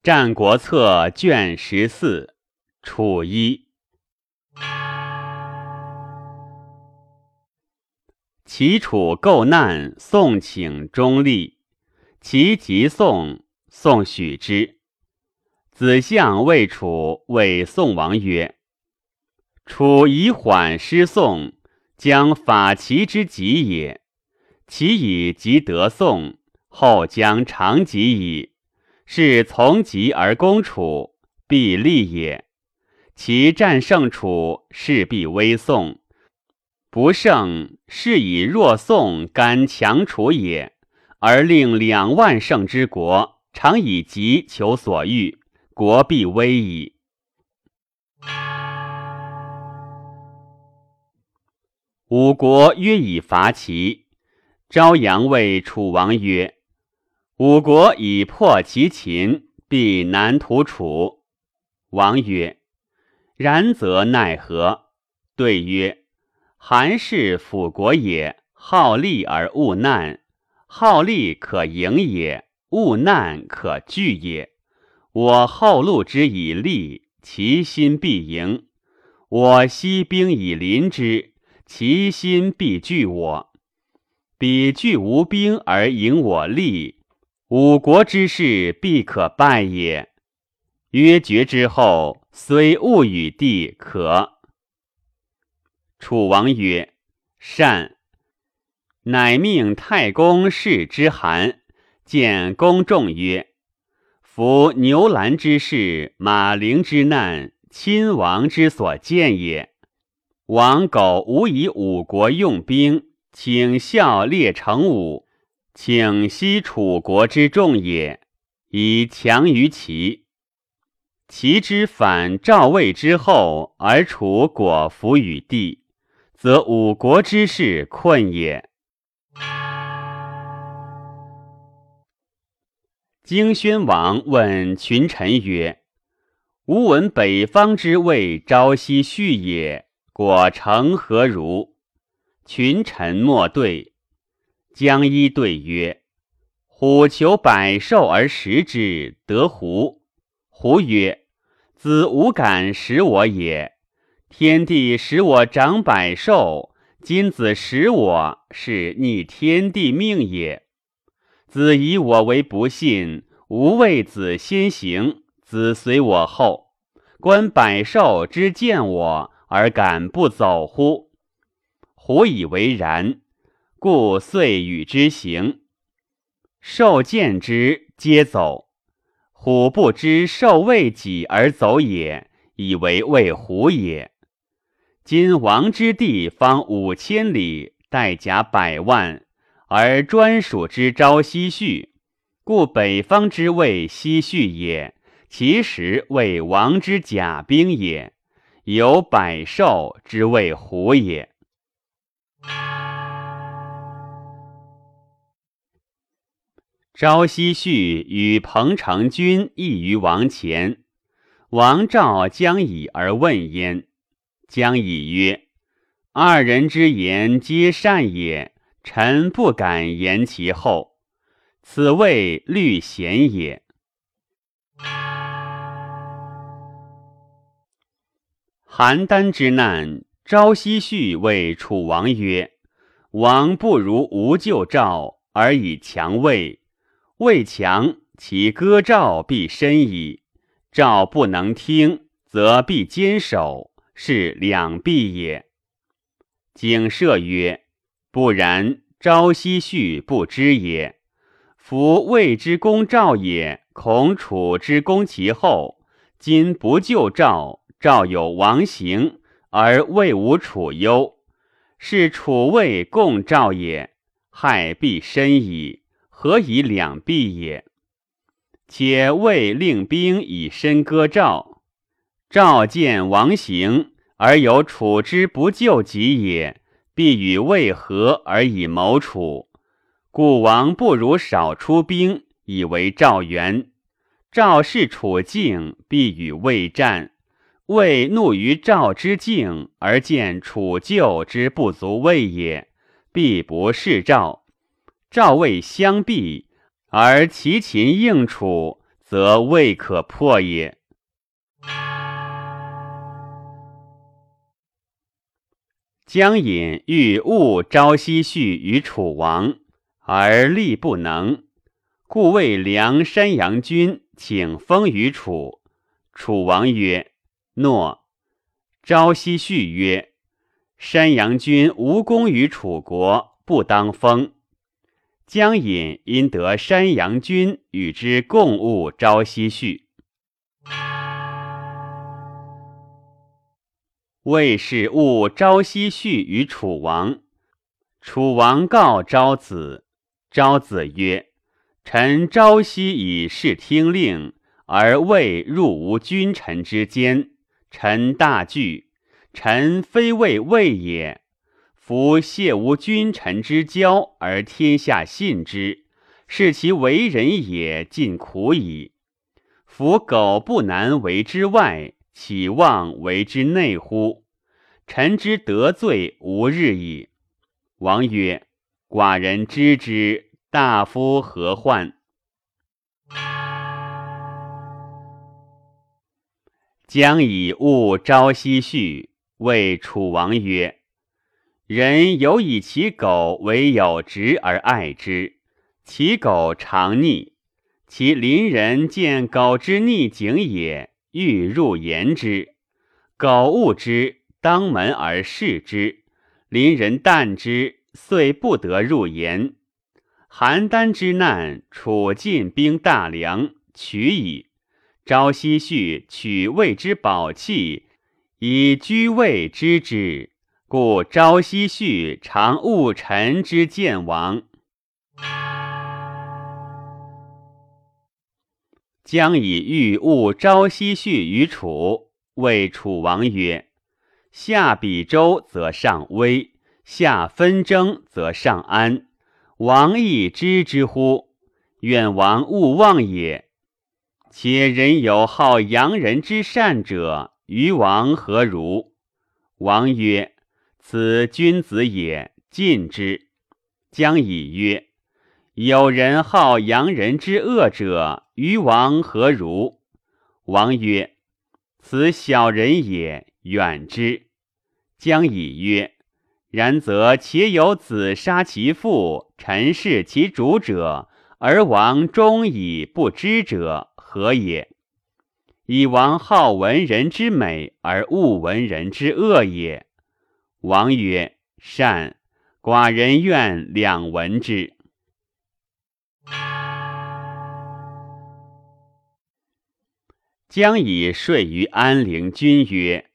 战国策》卷十四，楚一。齐楚构难，宋请中立。齐即宋，宋许之。子相谓楚，谓宋王曰：“楚以缓失宋，将法齐之急也。齐以急得宋，后将长急矣。”是从疾而攻楚，必利也。其战胜楚，势必危宋；不胜，是以弱宋甘强楚也。而令两万胜之国，常以急求所欲，国必危矣。五国约以伐齐，昭阳谓楚王曰。五国以破其秦，必难图楚。王曰：“然则奈何？”对曰：“韩氏辅国也，好利而恶难。好利可盈也，恶难可拒也。我后路之以利，其心必迎；我息兵以临之，其心必惧我。彼惧无兵而迎我利。”五国之事必可败也。曰决之后，虽物与地可。楚王曰：“善。”乃命太公视之韩，见公众曰：“夫牛栏之事，马陵之难，亲王之所见也。王苟无以五国用兵，请效列成武。”请息楚国之众也，以强于齐。齐之反赵魏之后，而楚果服与地，则五国之事困也。荆宣王问群臣曰：“吾闻北方之魏朝夕续也，果成何如？”群臣莫对。将一对曰：“虎求百兽而食之，得狐。狐曰：“子无敢食我也。天地使我长百兽，今子食我，是逆天地命也。子以我为不信，吾为子先行，子随我后。观百兽之见我，而敢不走乎？”虎以为然。故遂与之行，兽见之，皆走。虎不知兽为己而走也，以为为虎也。今王之地方五千里，带甲百万，而专属之朝夕续，故北方之谓西续也，其实为王之甲兵也。有百兽之谓虎也。朝夕绪与彭城君议于王前，王召将以而问焉。将以曰：“二人之言皆善也，臣不敢言其后。此谓虑贤也。”邯郸之难，朝夕绪谓楚王曰：“王不如无救赵，而以强魏。”魏强，其歌赵必深矣；赵不能听，则必坚守，是两必也。景射曰：“不然，朝夕绪不知也。夫魏之攻赵也，恐楚之攻其后。今不救赵，赵有王行，而魏无楚忧，是楚魏共赵也，害必深矣。”何以两毙也？且魏令兵以身割赵，赵见王行而有楚之不救己也，必与魏合而以谋楚。故王不如少出兵以为赵援。赵是楚境，必与魏战。魏怒于赵之境，而见楚救之不足魏也，必不是赵。赵魏相避，而齐秦应楚，则未可破也。江隐欲误朝夕绪于楚王，而力不能，故谓梁山阳君请封于楚。楚王曰：“诺。”朝夕绪曰：“山阳君无功于楚国，不当封。”江隐因得山阳君与之共务朝夕绪。魏氏误朝夕绪于楚王，楚王告昭子，昭子曰：“臣朝夕以事听令，而魏入无君臣之间，臣大惧。臣非为魏也。夫谢无君臣之交而天下信之，是其为人也尽苦矣。夫苟不难为之外。”岂望为之内乎？臣之得罪无日矣。王曰：“寡人知之。大夫何患？”将以物朝夕序，谓楚王曰：“人有以其狗为有直而爱之，其狗常逆，其邻人见狗之逆景也。”欲入言之，苟恶之，当门而视之。邻人惮之，遂不得入言。邯郸之难，楚进兵大梁，取矣。朝夕绪取魏之宝器，以居魏之之，故朝夕绪常误臣之见王。将以欲误朝夕绪于楚，谓楚王曰：“下比周则上威，下纷争则上安。王亦知之乎？愿王勿忘也。且人有好扬人之善者，于王何如？”王曰：“此君子也，尽之。”将以曰。有人好扬人之恶者，于王何如？王曰：“此小人也，远之。”将以曰：“然则且有子杀其父，臣弑其主者，而王终以不知者，何也？以王好闻人之美，而恶闻人之恶也。”王曰：“善，寡人愿两闻之。”将以说于安陵君曰：“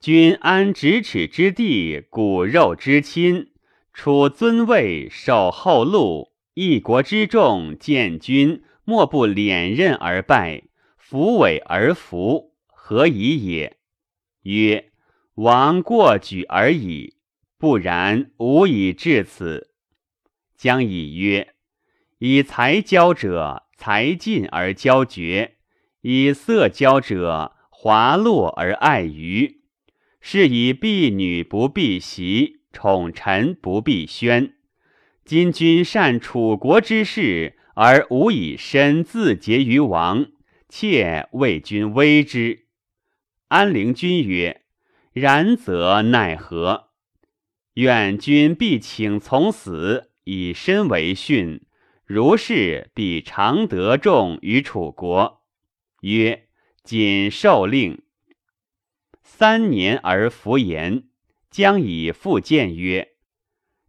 君安咫尺之地，骨肉之亲，处尊位，守后路。一国之众见君，莫不敛刃而拜，俯尾而服，何以也？”曰：“王过举而已，不然，无以至此。”将以曰：“以才交者，才尽而交绝。”以色交者，滑落而爱鱼；是以婢女不避席，宠臣不避宣。今君善楚国之事，而无以身自结于王，妾为君危之。安陵君曰：“然则奈何？愿君必请从死，以身为训。如是，必常得众于楚国。”曰：“谨受令。”三年而弗言，将以复谏曰：“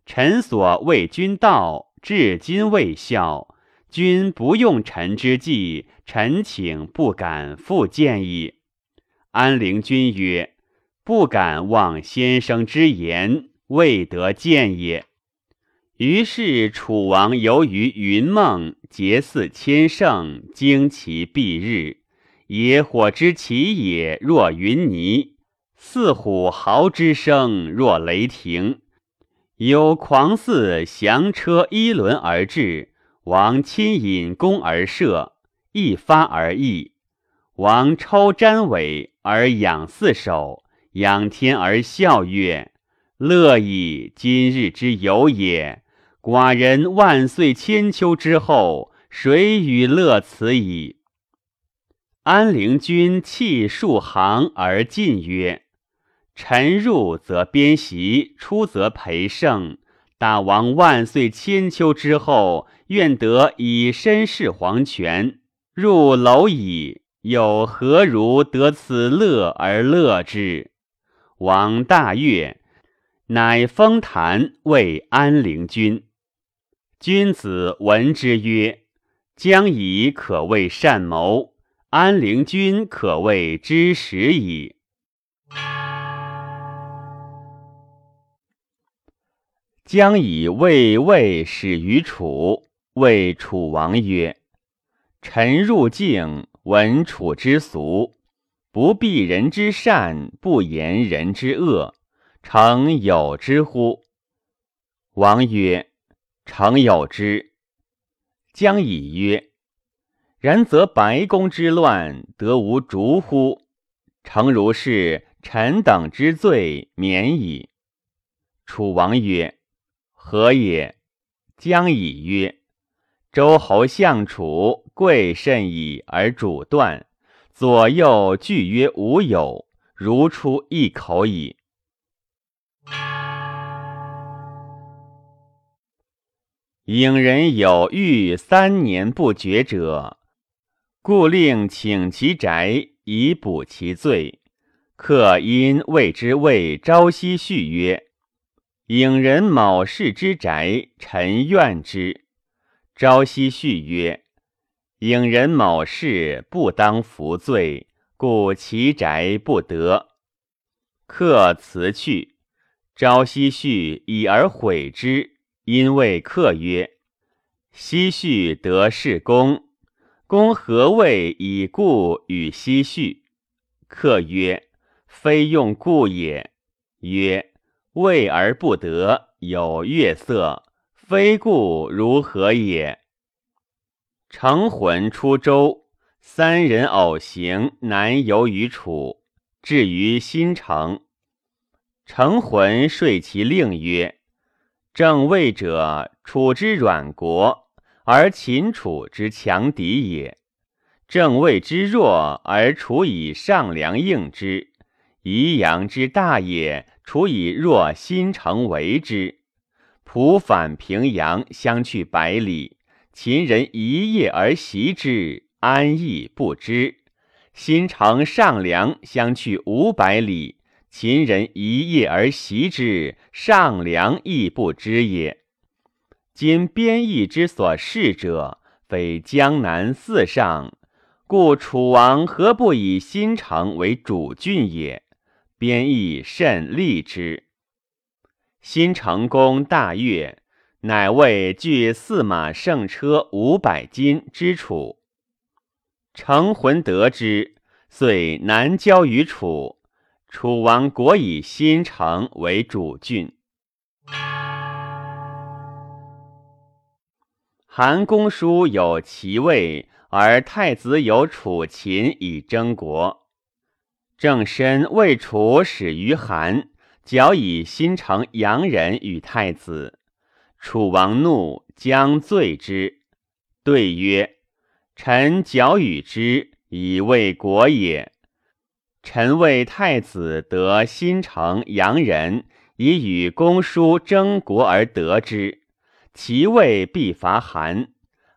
臣所为君道，至今未效。君不用臣之计，臣请不敢复谏矣。”安陵君曰：“不敢忘先生之言，未得见也。”于是楚王游于云梦，结似千乘，旌旗蔽日。野火之起也，若云霓；似虎嚎之声，若雷霆。有狂似降车一轮而至，王亲引弓而射，一发而逸。王抽瞻尾而仰四手，仰天而笑曰：“乐矣！今日之有也。寡人万岁千秋之后，谁与乐此矣？”安陵君弃数行而进曰：“臣入则边席，出则陪胜。大王万岁千秋之后，愿得以身试黄泉。入楼矣，有何如得此乐而乐之？”王大悦，乃封坛为安陵君。君子闻之曰：“将以可谓善谋。”安陵君可谓知时矣。将以魏魏始于楚，谓楚王曰：“臣入境，闻楚之俗，不避人之善，不言人之恶，诚有之乎？”王曰：“诚有之。”将以曰。然则白宫之乱得无逐乎？诚如是，臣等之罪免矣。楚王曰：“何也？”将以曰：“周侯相楚，贵甚矣而主断，左右俱曰无有，如出一口矣。”郢人有欲三年不绝者。故令请其宅以补其罪。客因谓之谓朝夕续曰：“郢人某氏之宅，臣怨之。”朝夕续曰：“郢人某事不当服罪，故其宅不得。”客辞去。朝夕续以而悔之，因谓客曰：“奚续得是公？”公何谓以故与奚序？客曰：“非用故也。”曰：“为而不得，有月色，非故如何也？”成魂出周，三人偶行，南游于楚，至于新城。成魂说其令曰：“正位者，楚之软国。”而秦楚之强敌也，正位之弱而楚以上梁应之；宜阳之大也，楚以弱新城为之。仆反平阳，相去百里，秦人一夜而袭之，安邑不知；新城上梁，相去五百里，秦人一夜而袭之，上梁亦不知也。今边邑之所恃者，非江南四上，故楚王何不以新城为主郡也？边邑甚利之。新城公大悦，乃谓具驷马胜车五百斤之楚。成魂得之，遂南交于楚。楚王国以新城为主郡。韩公叔有其位，而太子有楚秦以争国。正身为楚始于韩，矫以新城阳人与太子。楚王怒，将罪之。对曰：“臣矫与之，以为国也。臣为太子得新城阳人，以与公叔争国而得之。”其位必伐韩，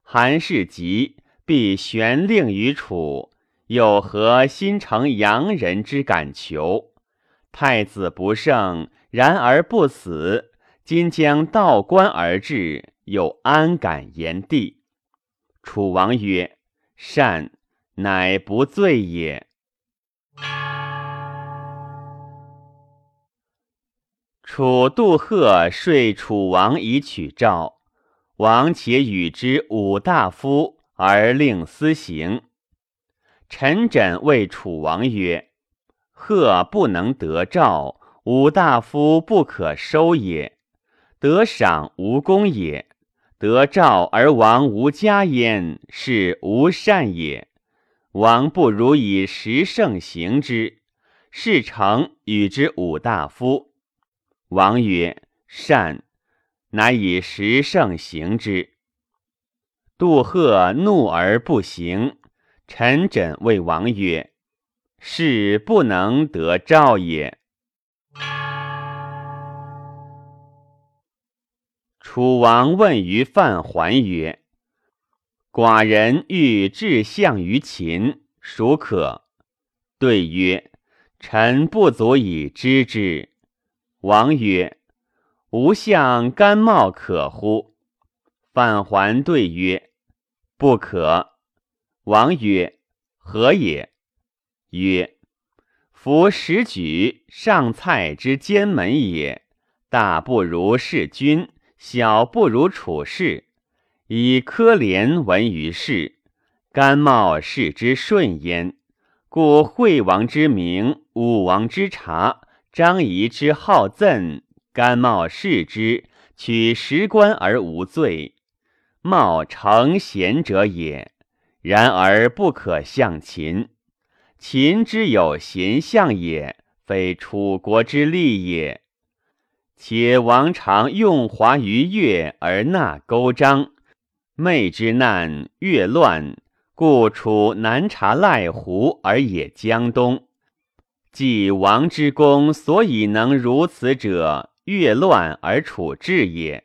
韩氏急，必悬令于楚。有何新城阳人之敢求？太子不胜，然而不死。今将道官而至，又安敢言帝？楚王曰：“善，乃不罪也。”楚杜贺说楚王以取赵，王且与之五大夫而令私行。陈轸谓楚王曰：“贺不能得赵，五大夫不可收也。得赏无功也，得赵而王无家焉，是无善也。王不如以十胜行之，事成与之五大夫。”王曰：“善。”乃以十胜行之。杜贺怒而不行。臣枕谓王曰：“是不能得诏也。”楚王问于范桓曰：“寡人欲至相于秦，孰可？”对曰：“臣不足以知之。”王曰：“吾相甘茂可乎？”范桓对曰：“不可。”王曰：“何也？”曰：“夫时举上蔡之监门也，大不如弑君，小不如处士。以科廉闻于世，甘茂视之顺焉。故惠王之名，武王之察，张仪之好赠，甘茂视之，取十官而无罪。茂成贤者也。”然而不可向秦，秦之有贤相也，非楚国之利也。且王常用华于越而纳勾章，昧之难，越乱，故楚南察赖胡而也江东。既王之功，所以能如此者，越乱而处治也。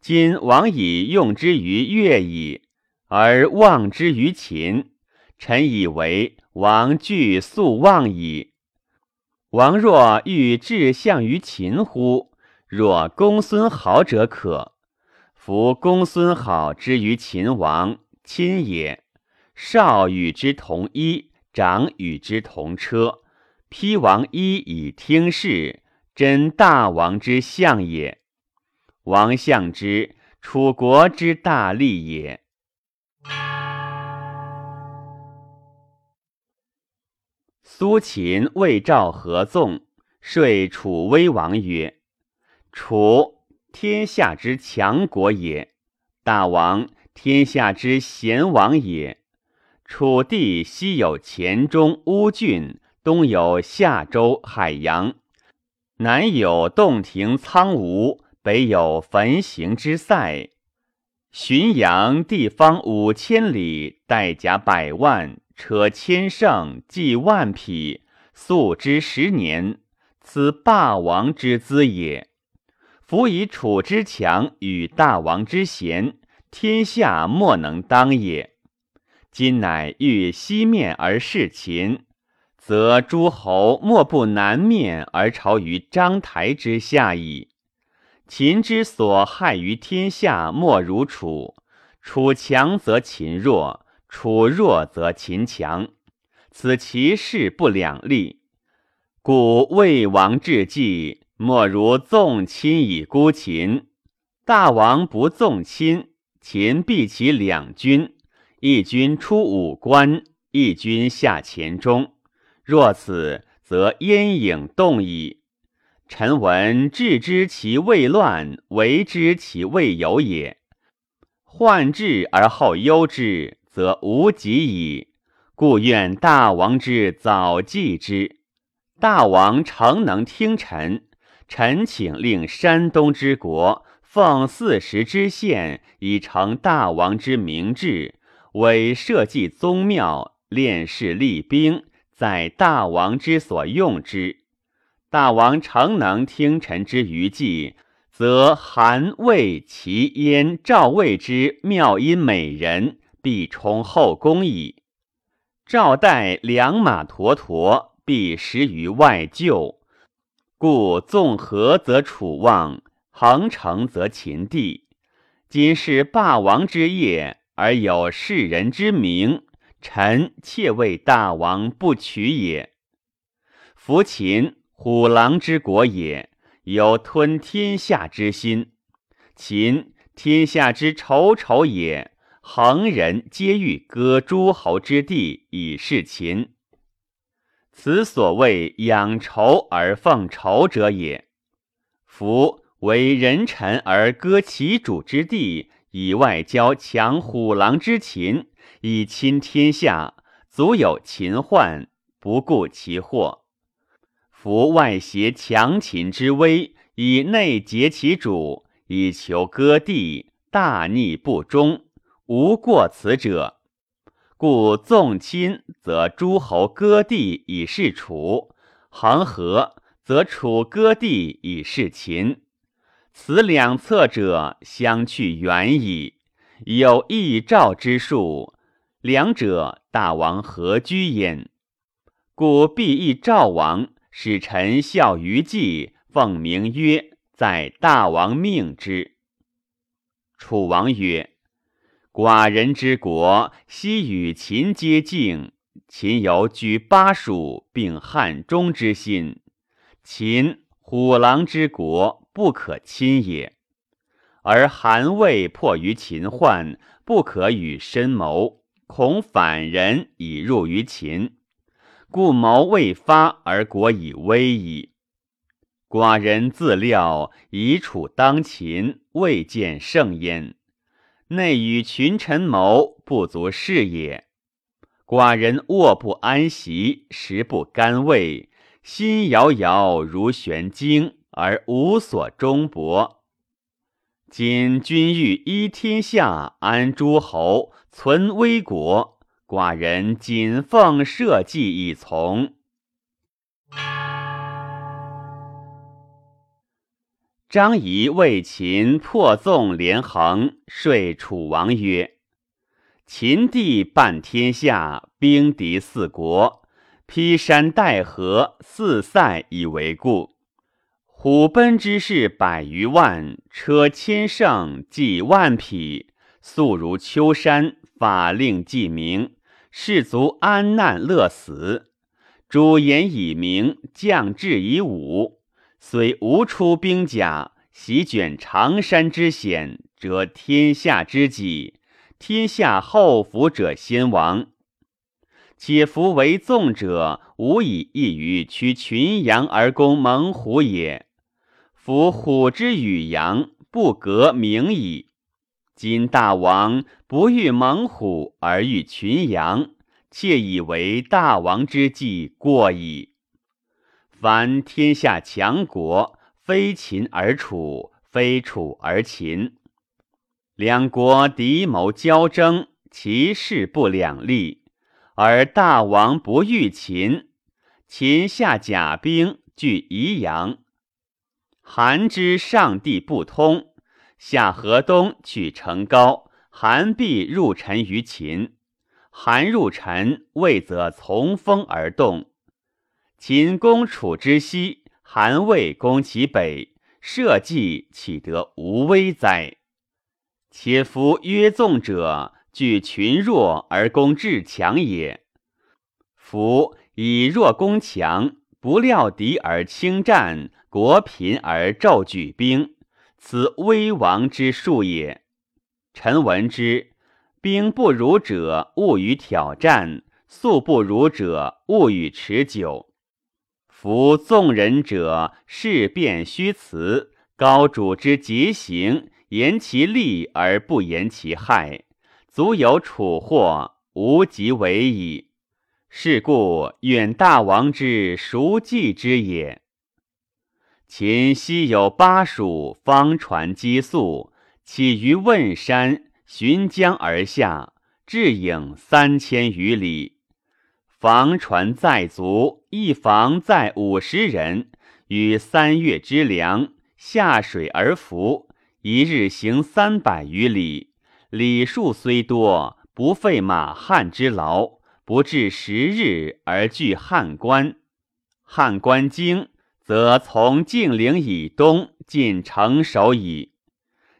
今王以用之于越矣。而望之于秦，臣以为王惧速忘矣。王若欲至相于秦乎？若公孙好者可。夫公孙好之于秦王，亲也。少与之同衣，长与之同车，披王衣以听事，真大王之相也。王相之，楚国之大利也。苏秦魏赵合纵，说楚威王曰：“楚天下之强国也，大王天下之贤王也。楚地西有黔中乌郡，东有夏州海阳，南有洞庭苍梧，北有焚行之塞。浔阳地方五千里，带甲百万。”车千乘，计万匹，粟之十年，此霸王之资也。夫以楚之强与大王之贤，天下莫能当也。今乃欲西面而事秦，则诸侯莫不南面而朝于章台之下矣。秦之所害于天下，莫如楚。楚强则秦弱。楚弱则秦强，此其势不两立。故魏王至计，莫如纵亲以孤秦。大王不纵亲，秦必其两军，一军出五关，一军下黔中。若此，则燕影动矣。臣闻治之其未乱，为之其未有也。患治而后忧之。则无及矣，故愿大王之早继之。大王诚能听臣，臣请令山东之国奉四时之县，以成大王之明志，为社稷宗庙，练士立兵，在大王之所用之。大王诚能听臣之余计，则韩魏齐燕赵魏之妙音美人。必充后宫矣。赵代良马驼驼，必食于外厩。故纵河则楚望，横城则秦地。今是霸王之业，而有世人之名，臣妾为大王不取也。夫秦虎狼之国也，有吞天下之心。秦天下之仇仇也。恒人皆欲割诸侯之地以事秦，此所谓养仇而奉仇者也。夫为人臣而割其主之地，以外交强虎狼之秦，以亲天下，足有秦患，不顾其祸。夫外挟强秦之威，以内结其主，以求割地，大逆不忠。无过此者，故纵亲则诸侯割地以示楚，恒和则楚割地以示秦。此两侧者相去远矣。有异兆之术，两者大王何居焉？故必异赵王，使臣效于祭，奉名曰在大王命之。楚王曰：“寡人之国，昔与秦接境，秦犹居巴蜀，并汉中之心。秦虎狼之国，不可侵也。”而韩魏迫于秦患，不可与深谋，恐反人以入于秦，故谋未发而国已危矣。寡人自料以楚当秦，未见胜焉。内与群臣谋，不足事也。寡人卧不安席，食不甘味，心摇摇如悬惊，而无所终泊。今君欲依天下，安诸侯，存危国，寡人谨奉社稷以从。张仪为秦破纵连横，说楚王曰：“秦地半天下，兵敌四国，披山戴河，四塞以为固。”虎贲之士百余万，车千乘，计万匹，速如秋山。法令既明，士卒安难乐死。主言已明，将至以武。虽无出兵甲，席卷长山之险，则天下之己。天下后服者先亡。且夫为纵者，无以异于驱群羊而攻猛虎也。夫虎之与羊不革名矣。今大王不欲猛虎而欲群羊，窃以为大王之计过矣。凡天下强国，非秦而楚，非楚而秦。两国敌谋交争，其势不两立，而大王不欲秦，秦下甲兵据宜阳。韩之上地不通，下河东取成高，韩必入陈于秦。韩入陈，魏则从风而动。秦攻楚之西，韩魏攻其北，社稷岂得无危哉？且夫约纵者，惧群弱而攻至强也。夫以弱攻强，不料敌而轻战。国贫而骤举兵，此危亡之术也。臣闻之，兵不如者，勿与挑战；素不如者，勿与持久。夫纵人者，事变虚辞，高主之节行，言其利而不言其害，足有楚祸，无及为矣。是故远大王之熟计之也。秦西有巴蜀，方船击粟，起于汶山，循江而下，至郢三千余里。防船载足，一防载五十人，与三月之粮，下水而浮，一日行三百余里。里数虽多，不费马汉之劳，不至十日而据汉关。汉关经。则从晋陵以东进城守矣。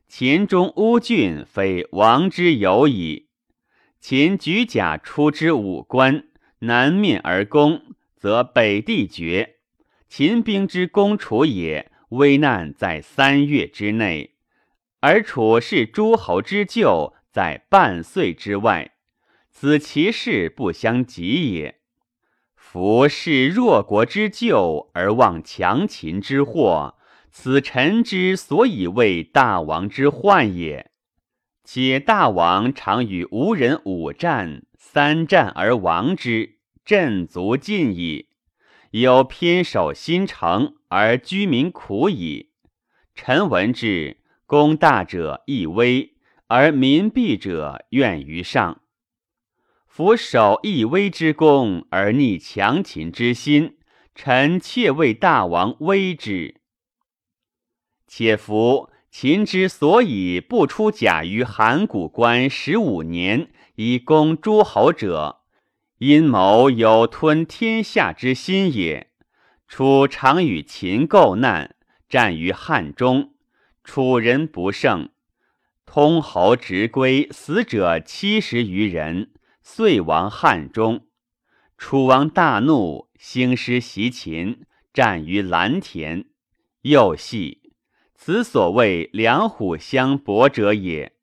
秦中乌郡非王之有矣。秦举甲出之武关，南面而攻，则北地绝。秦兵之攻楚也，危难在三月之内，而楚是诸侯之救，在半岁之外。此其势不相及也。夫是弱国之救而忘强秦之祸，此臣之所以为大王之患也。且大王常与吴人武战，三战而亡之，阵足尽矣。有偏守新城而居民苦矣。臣闻之，功大者易危，而民弊者怨于上。夫守亦危之功而逆强秦之心，臣妾为大王威之。且夫秦之所以不出甲于函谷关十五年以攻诸侯者，阴谋有吞天下之心也。楚常与秦构难，战于汉中，楚人不胜，通侯直归，死者七十余人，遂亡汉中。楚王大怒，兴师袭秦，战于蓝田。又系此所谓两虎相搏者也。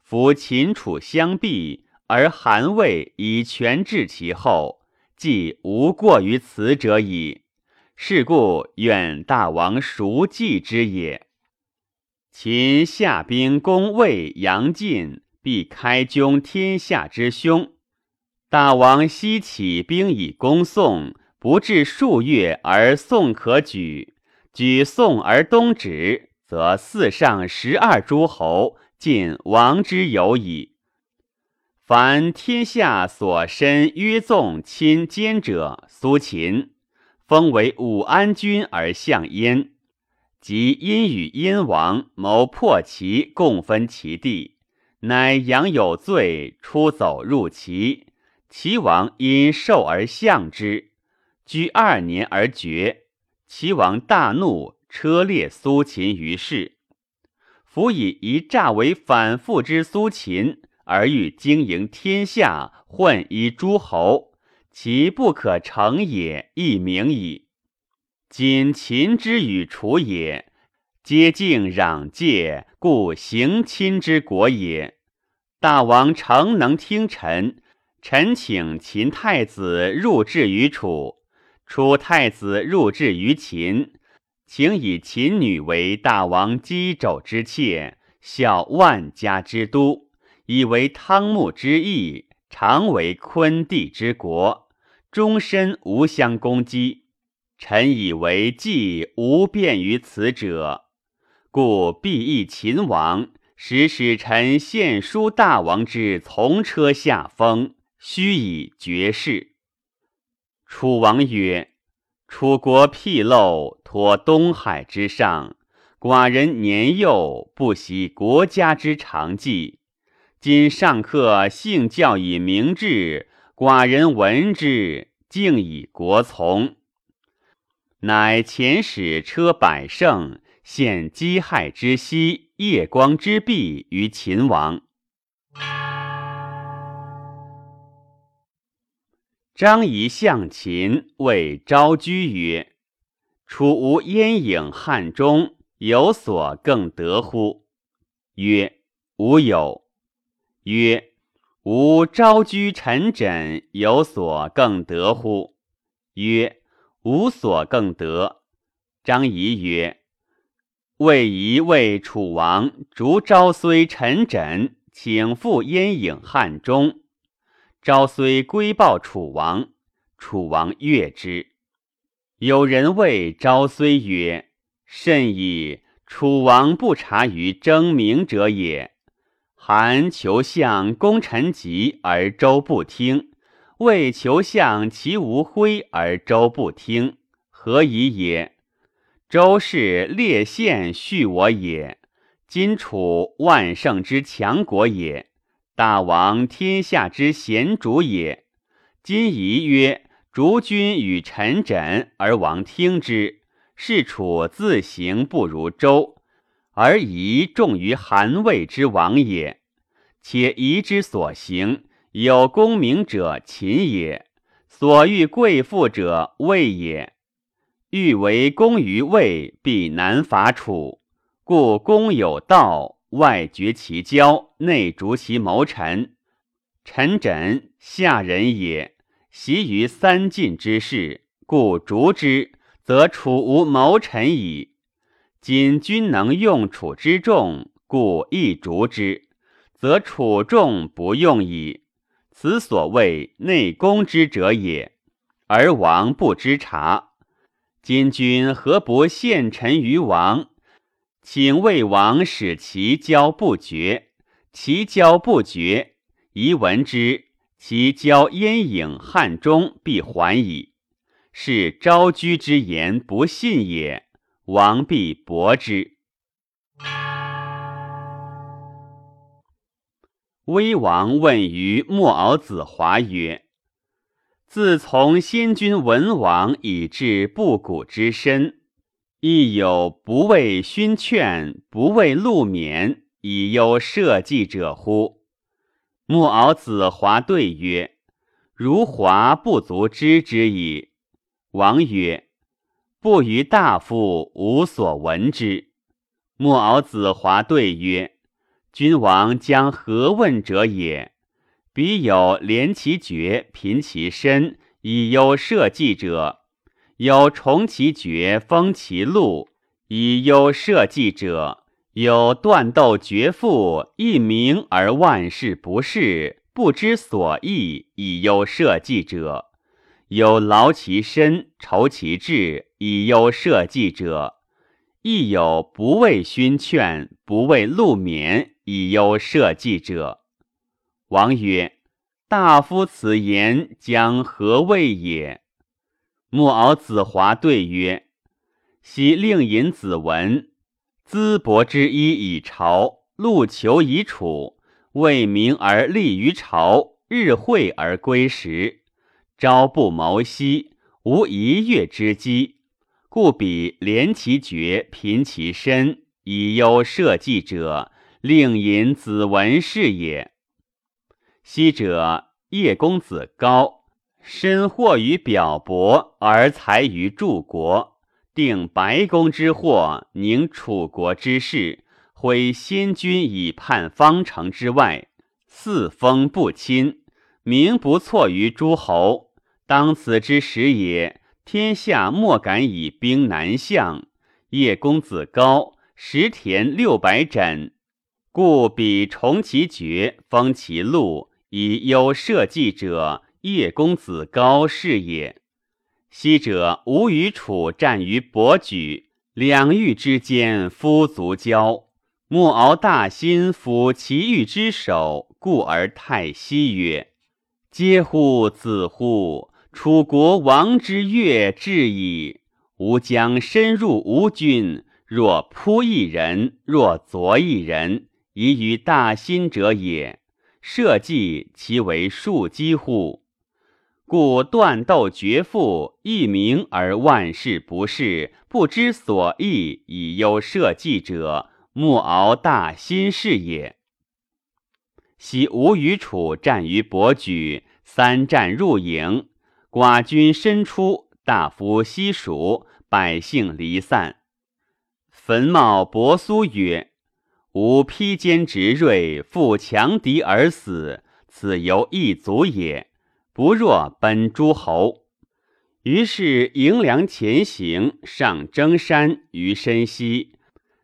夫秦楚相避，而韩魏以权治其后，即无过于此者矣。是故愿大王熟记之也。秦下兵攻魏、杨晋，必开疆天下之凶。大王西起兵以攻宋，不至数月而宋可举。举宋而东止，则四上十二诸侯尽亡之有矣。凡天下所身约纵亲奸者，苏秦。封为武安君而相燕，即因与燕王谋破齐，共分其地，乃杨有罪，出走入齐。齐王因受而相之，居二年而绝。齐王大怒，车裂苏秦于市。夫以一诈为反复之苏秦，而欲经营天下，混一诸侯。其不可成也，亦明矣。今秦之与楚也，皆敬攘介，故行亲之国也。大王诚能听臣，臣请秦太子入质于楚，楚太子入质于秦，请以秦女为大王姬肘之妾，效万家之都，以为汤沐之邑，常为昆地之国。终身无相攻击，臣以为计无便于此者，故必议秦王，使使臣献书大王之从车下封，须以绝事。楚王曰：“楚国僻陋，托东海之上，寡人年幼，不习国家之常计。今上客幸教以明志。”寡人闻之，敬以国从。乃遣使车百乘，献姬亥之夕、夜光之璧于秦王。张仪向秦，谓昭居曰：“楚无燕影汉中，有所更得乎？”曰：“吾有。”曰。吾昭居陈轸有所更得乎？曰：无所更得。张仪曰：魏仪为楚王逐昭虽陈轸，请复燕影汉中。昭虽归报楚王，楚王悦之。有人谓昭虽曰：甚矣！楚王不察于争名者也。韩求相攻陈吉而周不听，魏求相其无辉而周不听，何以也？周氏列县续我也。今楚万圣之强国也，大王天下之贤主也。今宜曰：逐君与陈轸而王听之，是楚自行不如周。而宜重于韩魏之王也，且宜之所行有功名者秦也，所欲贵妇者魏也。欲为功于魏，必难伐楚。故公有道，外绝其交，内逐其谋臣。陈轸下人也，习于三晋之事，故逐之，则楚无谋臣矣。今君能用楚之众，故亦逐之，则楚众不用矣。此所谓内攻之者也。而王不知察。今君何不献臣于王？请魏王使其交不绝。其交不绝，宜闻之。其交燕影汉中，必还矣。是昭居之言不信也，王必薄之。威王问于莫敖子华曰：“自从先君文王以至布谷之身，亦有不为勋劝，不为禄免，以忧社稷者乎？”穆敖子华对曰：“如华不足知之矣。”王曰：“不于大夫无所闻之。”莫敖子华对曰。君王将何问者也？彼有怜其爵，贫其身，以忧社稷者；有崇其爵，封其禄，以忧社稷者；有断斗绝父，一名而万事不事，不知所意，以忧社稷者；有劳其身，愁其志，以忧社稷者；亦有不畏勋劝，不畏禄免。以忧社稷者，王曰：“大夫此言将何谓也？”木敖子华对曰：“昔令尹子文，淄博之一以朝，陆求以楚，为名而立于朝，日会而归时，朝不谋夕，无一月之机，故彼怜其爵，贫其身，以忧社稷者。”令尹子文是也。昔者叶公子高，身祸于表伯，而才于柱国，定白宫之祸，宁楚国之事，挥先君以叛方城之外，四封不亲，名不错于诸侯。当此之时也，天下莫敢以兵南向。叶公子高，食田六百枕。故彼重其爵，封其禄，以忧社稷者，叶公子高是也。昔者吴与楚战于伯举，两域之间，夫足交。莫敖大心抚其域之首，故而太息曰：“嗟乎！子乎！楚国王之月至矣。吾将深入吴军，若扑一人，若啄一人。”宜于大心者也，社稷其为庶几乎？故断斗绝父，一名而万事不事，不知所意，以忧社稷者，莫敖大心事也。昔吴与楚战于伯举，三战入营，寡君身出，大夫西蜀，百姓离散。坟茂伯苏曰。吾披坚执锐，负强敌而死，此犹一卒也。不若奔诸侯。于是迎粮前行，上征山于深溪，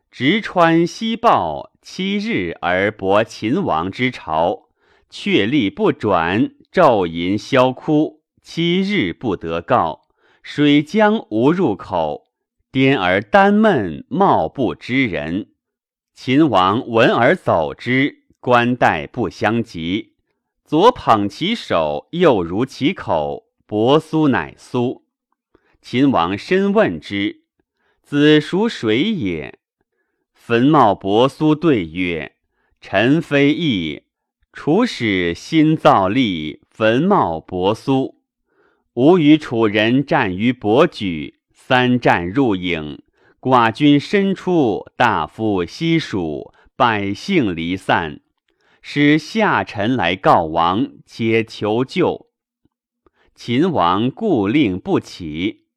直穿西豹，七日而博秦王之巢，却力不转，昼吟宵哭，七日不得告。水江无入口，颠而单闷，貌不知人。秦王闻而走之，冠带不相及，左捧其手，右如其口，伯苏乃苏。秦王深问之，子孰水也？坟茂伯苏对曰：“臣非异，楚使新造立，坟茂伯苏。吾与楚人战于伯举，三战入郢。”寡君身出，大夫西蜀，百姓离散，使下臣来告王，且求救。秦王故令不起。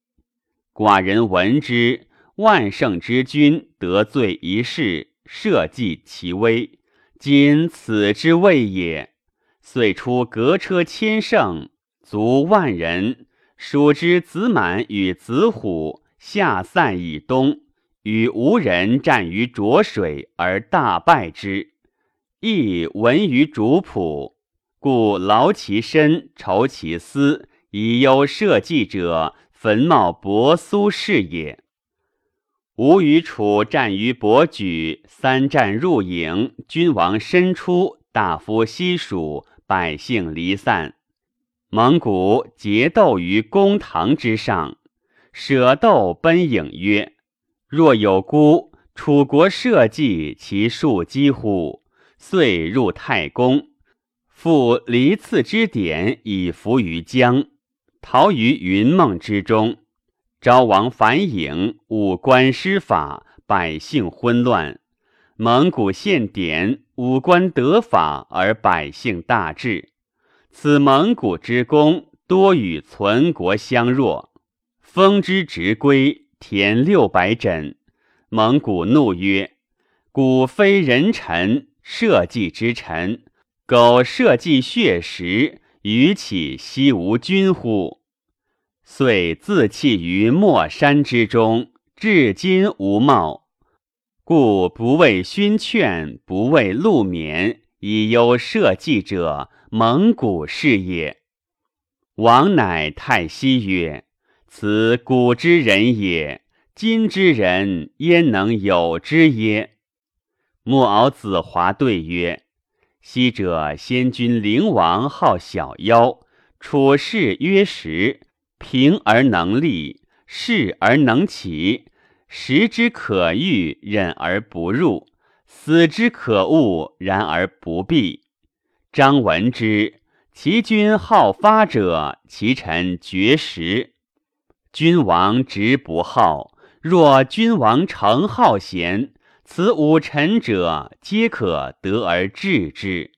寡人闻之，万圣之君得罪一事，社稷其危，今此之谓也。遂出革车千乘，卒万人，蜀之子满与子虎。下散以东，与吴人战于浊水而大败之，亦闻于主仆，故劳其身，愁其思，以忧社稷者，坟茂伯苏是也。吴与楚战于伯举，三战入郢，君王身出，大夫西蜀，百姓离散。蒙古结斗于公堂之上，舍斗奔影曰：“若有孤，楚国社稷其庶几乎？”遂入太公，复离次之典以服于江，逃于云梦之中。昭王反影，五官失法，百姓昏乱。蒙古献典，五官得法，而百姓大治。此蒙古之功，多与存国相若。封之直归，田六百枕。蒙古怒曰：“古非人臣，社稷之臣，苟社稷血食，余岂惜无君乎？”遂自弃于莫山之中，至今无貌。故不为勋劝，不为禄免，以忧社稷者。蒙古是也。王乃太息曰：“此古之人也，今之人焉能有之耶？”莫敖子华对曰：“昔者先君灵王好小妖，处事曰实，平而能立，事而能起，食之可欲，忍而不入；死之可恶，然而不避。”张闻之，其君好发者，其臣绝食。君王直不好，若君王诚好贤，此五臣者皆可得而治之。